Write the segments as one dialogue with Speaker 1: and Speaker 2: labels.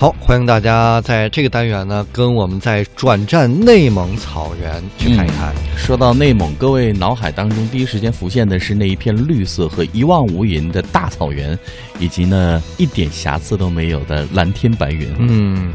Speaker 1: 好，欢迎大家在这个单元呢，跟我们在转战内蒙草原去看一看。
Speaker 2: 说到内蒙，各位脑海当中第一时间浮现的是那一片绿色和一望无垠的大草原，以及呢一点瑕疵都没有的蓝天白云。
Speaker 1: 嗯，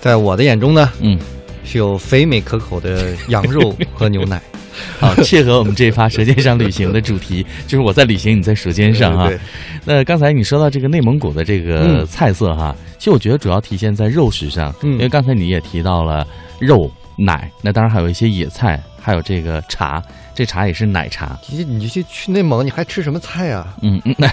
Speaker 1: 在我的眼中呢，
Speaker 2: 嗯，
Speaker 1: 是有肥美可口的羊肉和牛奶。
Speaker 2: 好，切合我们这一发《舌尖上旅行》的主题，就是我在旅行，你在舌尖上啊。那刚才你说到这个内蒙古的这个
Speaker 1: 嗯
Speaker 2: 菜色哈，其实我觉得主要体现在肉食上，
Speaker 1: 嗯
Speaker 2: 因为刚才你也提到了肉、奶，那当然还有一些野菜，还有这个茶，这茶也是奶茶，
Speaker 1: 你你去去内蒙，你还吃什么菜啊？
Speaker 2: 嗯嗯，那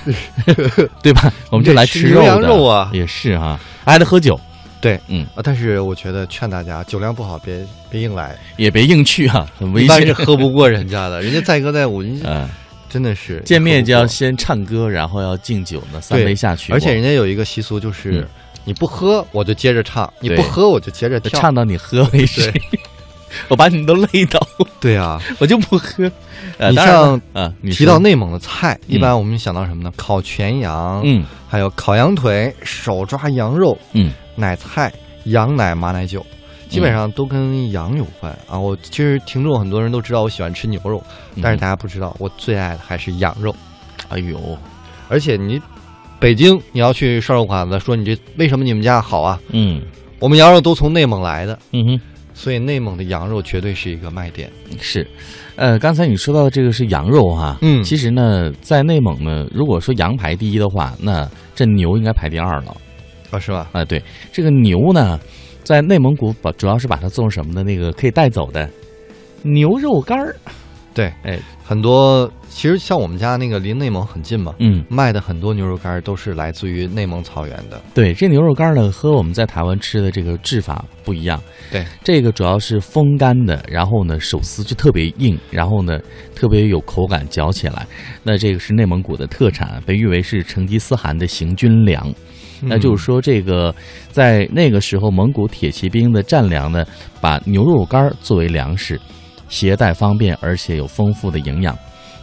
Speaker 2: 对吧？我们就来吃
Speaker 1: 吃牛羊肉啊
Speaker 2: 也是哈，还得喝酒，
Speaker 1: 对，
Speaker 2: 嗯，
Speaker 1: 啊，但是我觉得劝大家酒量不好别别硬来，
Speaker 2: 也别硬去啊，很危
Speaker 1: 一般是。喝不过人家的，人家载歌载舞，人家
Speaker 2: 嗯，
Speaker 1: 真的是
Speaker 2: 见面就要先唱歌，然后要敬酒呢，三杯下去，
Speaker 1: 而且人家有一个习俗，就是、
Speaker 2: 嗯。
Speaker 1: 你不喝我就接着唱，你不喝我就接着跳。
Speaker 2: 唱到你喝为止，我把你们都累倒，
Speaker 1: 对啊，
Speaker 2: 我就不喝。呃
Speaker 1: 你像
Speaker 2: 啊，
Speaker 1: 提到内蒙的菜，
Speaker 2: 嗯
Speaker 1: 一般我们想到什么呢？烤全羊，
Speaker 2: 嗯
Speaker 1: 还有烤羊腿、手抓羊肉、
Speaker 2: 嗯
Speaker 1: 奶菜、羊奶、马奶酒，基本上都跟羊有关啊。我其实听众很多人都知道我喜欢吃牛肉，
Speaker 2: 嗯
Speaker 1: 但是大家不知道我最爱的还是羊肉。
Speaker 2: 哎呦，
Speaker 1: 而且你北京你要去烧肉馆子，说你这为什么你们家好啊？
Speaker 2: 嗯
Speaker 1: 我们羊肉都从内蒙来的，
Speaker 2: 嗯哼。
Speaker 1: 所以内蒙的羊肉绝对是一个卖点。
Speaker 2: 是，呃，刚才你说到的这个是羊肉哈，
Speaker 1: 嗯。
Speaker 2: 其实呢，在内蒙呢，如果说羊排第一的话，那这牛应该排第二了。
Speaker 1: 啊，是吧？
Speaker 2: 啊、对，这个牛呢，在内蒙古把主要是把它做成什么的那个可以带走的？牛肉干儿，
Speaker 1: 对，
Speaker 2: 哎，
Speaker 1: 很多其实像我们家那个离内蒙很近嘛，
Speaker 2: 嗯，
Speaker 1: 卖的很多牛肉干儿都是来自于内蒙草原的。
Speaker 2: 对，这牛肉干儿呢和我们在台湾吃的这个制法不一样，
Speaker 1: 对，
Speaker 2: 这个主要是风干的，然后呢手撕就特别硬，然后呢特别有口感，嚼起来，那这个是内蒙古的特产，被誉为是成吉思汗的行军粮。那就是说，这个在那个时候，蒙古铁骑兵的战粮呢，把牛肉干儿作为粮食，携带方便，而且有丰富的营养。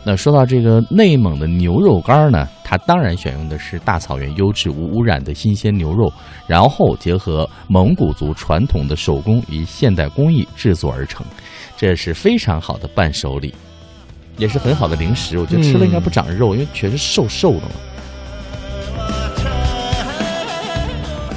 Speaker 2: 那说到这个内蒙的牛肉干呢，它当然选用的是大草原优质无污染的新鲜牛肉，然后结合蒙古族传统的手工与现代工艺制作而成，这是非常好的伴手礼，也是很好的零食。我觉得吃了应该不长肉，因为全是瘦瘦的嘛。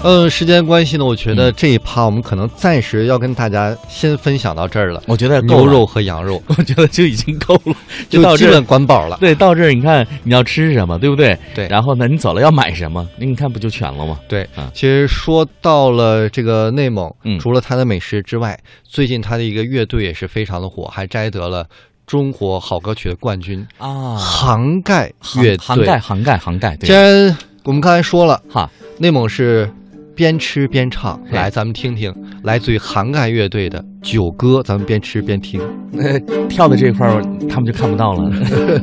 Speaker 1: 呃，时间关系呢，我觉得
Speaker 2: 嗯
Speaker 1: 这一趴我们可能暂时要跟大家先分享到这儿了。
Speaker 2: 我觉得
Speaker 1: 牛肉，和羊肉
Speaker 2: 我觉得就已经够了，
Speaker 1: 就
Speaker 2: 到这儿
Speaker 1: 基本管饱了。
Speaker 2: 对，到这儿你看你要吃什么，对不对？
Speaker 1: 对
Speaker 2: 然后呢，你走了要买什么，你看不就全了吗？
Speaker 1: 对
Speaker 2: 啊，
Speaker 1: 其实说到了这个内蒙，
Speaker 2: 嗯
Speaker 1: 除了它的美食之外，最近它的一个乐队也是非常的火，还摘得了中国好歌曲的冠军。
Speaker 2: 啊
Speaker 1: 涵盖乐队，
Speaker 2: 涵盖涵盖涵盖，
Speaker 1: 既，然我们刚才说了，
Speaker 2: 哈，
Speaker 1: 内蒙是边吃边唱，来，咱们听听来自于涵盖乐队的九歌，咱们边吃边听。
Speaker 2: 呃，跳的这块儿他们就看不到了，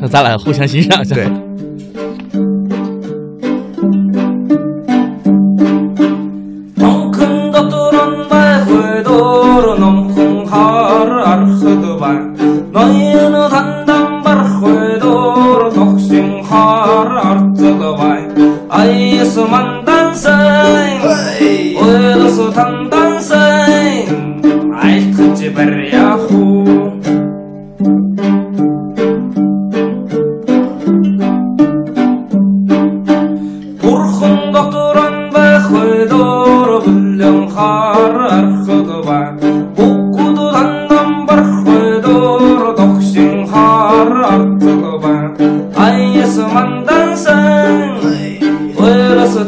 Speaker 2: 那 咱俩互相欣赏一下。
Speaker 1: 对。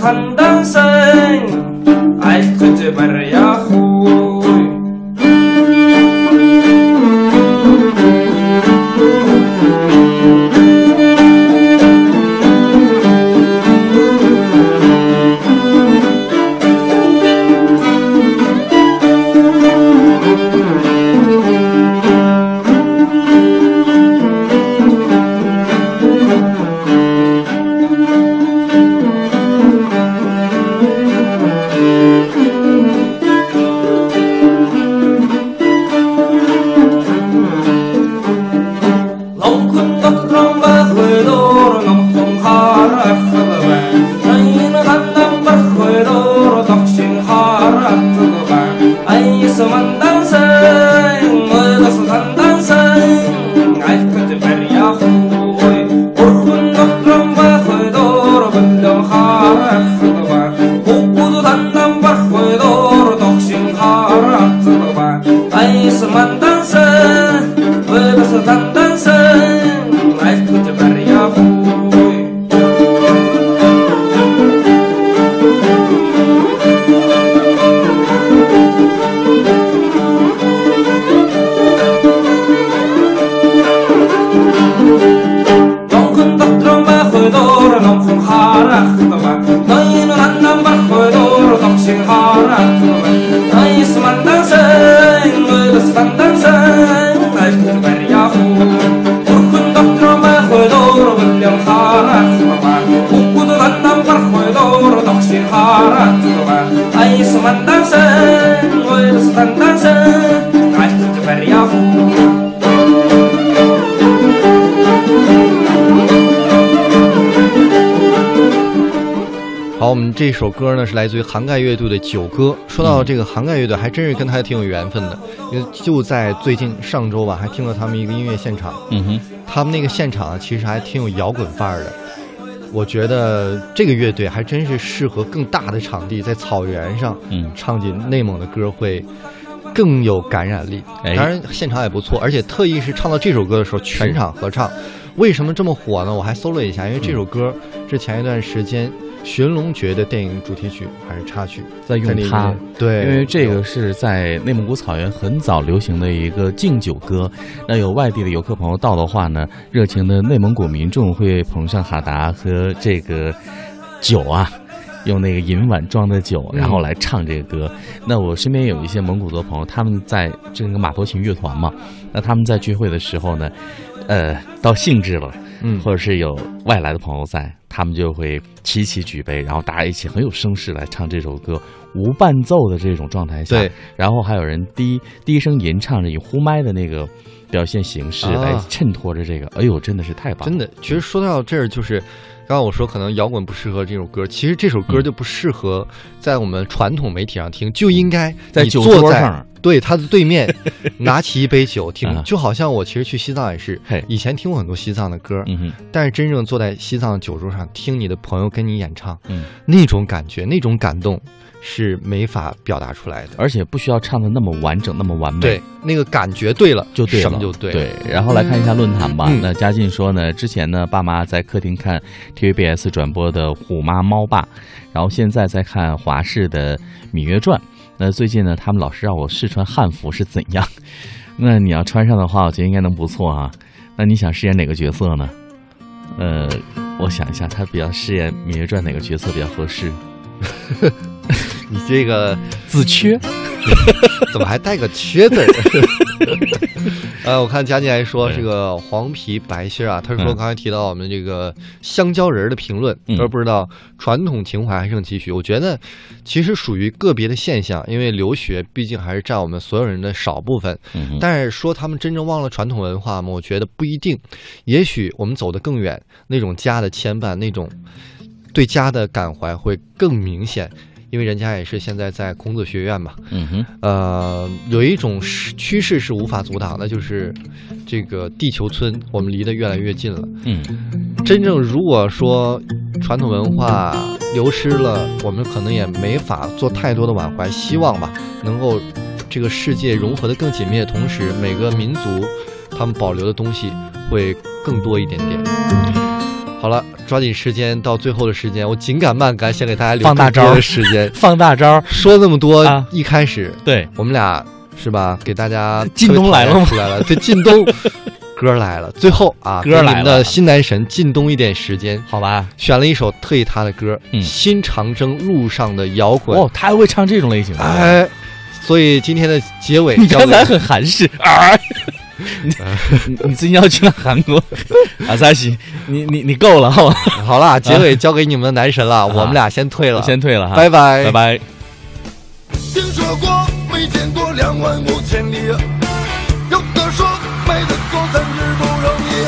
Speaker 3: хандан сайн. Айлт гэж барьяах
Speaker 1: уу 我们这首歌呢是来自于涵盖乐队的《九歌》。说到这个涵盖乐队，还真是跟他挺有缘分的，因为就在最近上周吧，还听了他们一个音乐现场。
Speaker 2: 嗯哼，
Speaker 1: 他们那个现场啊，其实还挺有摇滚范儿的。我觉得这个乐队还真是适合更大的场地，在草原上，
Speaker 2: 嗯
Speaker 1: 唱起内蒙的歌会更有感染力。
Speaker 2: 哎
Speaker 1: 当然现场也不错，而且特意是唱到这首歌的时候全场合唱。为什么这么火呢？我还搜了一下，因为这首歌是前一段时间《寻龙诀》的电影主题曲还是插曲，
Speaker 2: 在用它
Speaker 1: 对，
Speaker 2: 因为这个是在内蒙古草原很早流行的一个敬酒歌。那有外地的游客朋友到的话呢，热情的内蒙古民众会捧上哈达和这个酒啊。用那个银碗装的酒，
Speaker 1: 嗯
Speaker 2: 然后来唱这个歌。那我身边有一些蒙古族朋友，他们在这个马头琴乐团嘛，那他们在聚会的时候呢，呃，到兴致了，
Speaker 1: 嗯。
Speaker 2: 或者是有外来的朋友在，他们就会齐齐举杯，然后大家一起很有声势来唱这首歌，无伴奏的这种状态下，
Speaker 1: 对，
Speaker 2: 然后还有人低低声吟唱着以呼麦的那个表现形式
Speaker 1: 啊。
Speaker 2: 来衬托着这个，哎呦，真的是太棒了，
Speaker 1: 真的，其实说到这儿，就是刚刚我说可能摇滚不适合这首歌，其实这首歌
Speaker 2: 嗯。
Speaker 1: 就不适合在我们传统媒体上听，就应该
Speaker 2: 在酒桌上。
Speaker 1: 对他的对面，拿起一杯酒听
Speaker 2: 啊，
Speaker 1: 就好像我其实去西藏也是
Speaker 2: 嘿，
Speaker 1: 以前听过很多西藏的歌，
Speaker 2: 嗯，
Speaker 1: 但是真正坐在西藏酒桌上听你的朋友跟你演唱，
Speaker 2: 嗯，
Speaker 1: 那种感觉，那种感动是没法表达出来的。
Speaker 2: 而且不需要唱的那么完整，那么完美，
Speaker 1: 对，那个感觉对了，
Speaker 2: 就对了，
Speaker 1: 什么就对了。
Speaker 2: 对，然后来看一下论坛吧。
Speaker 1: 嗯
Speaker 2: 那嘉靖说呢，之前呢，爸妈在客厅看 TVBS 转播的《虎妈猫爸》，然后现在在看华视的《芈月传》。那最近呢，他们老是让我试穿汉服是怎样？那你要穿上的话，我觉得应该能不错啊。那你想饰演哪个角色呢？呃，我想一下，他比较饰演《芈月传》哪个角色比较合适？
Speaker 1: 你这个
Speaker 2: 子缺。
Speaker 1: 怎么还带个缺字儿？呃，我看佳妮还说
Speaker 2: 对
Speaker 1: 这个黄皮白心儿啊，他说
Speaker 2: 嗯
Speaker 1: 刚才提到我们这个香蕉人儿的评论，
Speaker 2: 嗯
Speaker 1: 他说不知道传统情怀还剩几许。我觉得其实属于个别的现象，因为留学毕竟还是占我们所有人的少部分。但是说他们真正忘了传统文化吗？我觉得不一定。也许我们走得更远，那种家的牵绊，那种对家的感怀会更明显。因为人家也是现在在孔子学院嘛，
Speaker 2: 嗯哼，
Speaker 1: 呃，有一种势趋势是无法阻挡的，就是这个地球村，我们离得越来越近了。
Speaker 2: 嗯
Speaker 1: 真正如果说传统文化流失了，我们可能也没法做太多的挽回。希望吧，能够这个世界融合的更紧密的同时，每个民族他们保留的东西会更多一点点。好了，抓紧时间，到最后的时间，我紧赶慢赶，想给大家留
Speaker 2: 放大招
Speaker 1: 更多的时间。
Speaker 2: 放大招，
Speaker 1: 说那么多，
Speaker 2: 啊
Speaker 1: 一开始
Speaker 2: 对，
Speaker 1: 我们俩是吧？给大家
Speaker 2: 靳东来了吗
Speaker 1: 出来了，对，靳东 歌来了。最后啊，
Speaker 2: 歌来
Speaker 1: 的
Speaker 2: 了
Speaker 1: 新男神靳东一点时间，
Speaker 2: 好吧。
Speaker 1: 选了一首特意他的歌，
Speaker 2: 嗯
Speaker 1: 新长征路上的摇滚》。
Speaker 2: 哦，他还会唱这种类型的。
Speaker 1: 哎，所以今天的结尾
Speaker 2: 你刚才很韩式 啊！你你你最近要去了韩国？阿萨西，你你你够了，好吧？
Speaker 1: 好了，结尾交给你们的男神了，我们俩先退了，
Speaker 2: 先退了哈，
Speaker 1: 拜拜
Speaker 2: 拜拜。
Speaker 4: 听说过，没见过两万五千里。有的说，没得做三日不容易。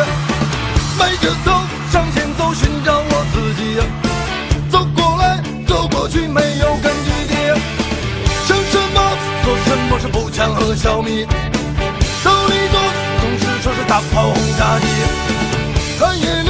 Speaker 4: 迈着头向前走，寻找我自己。走过来，走过去，没有根据地。想什么，做什么是步枪和小米。大炮轰炸机。寒夜里。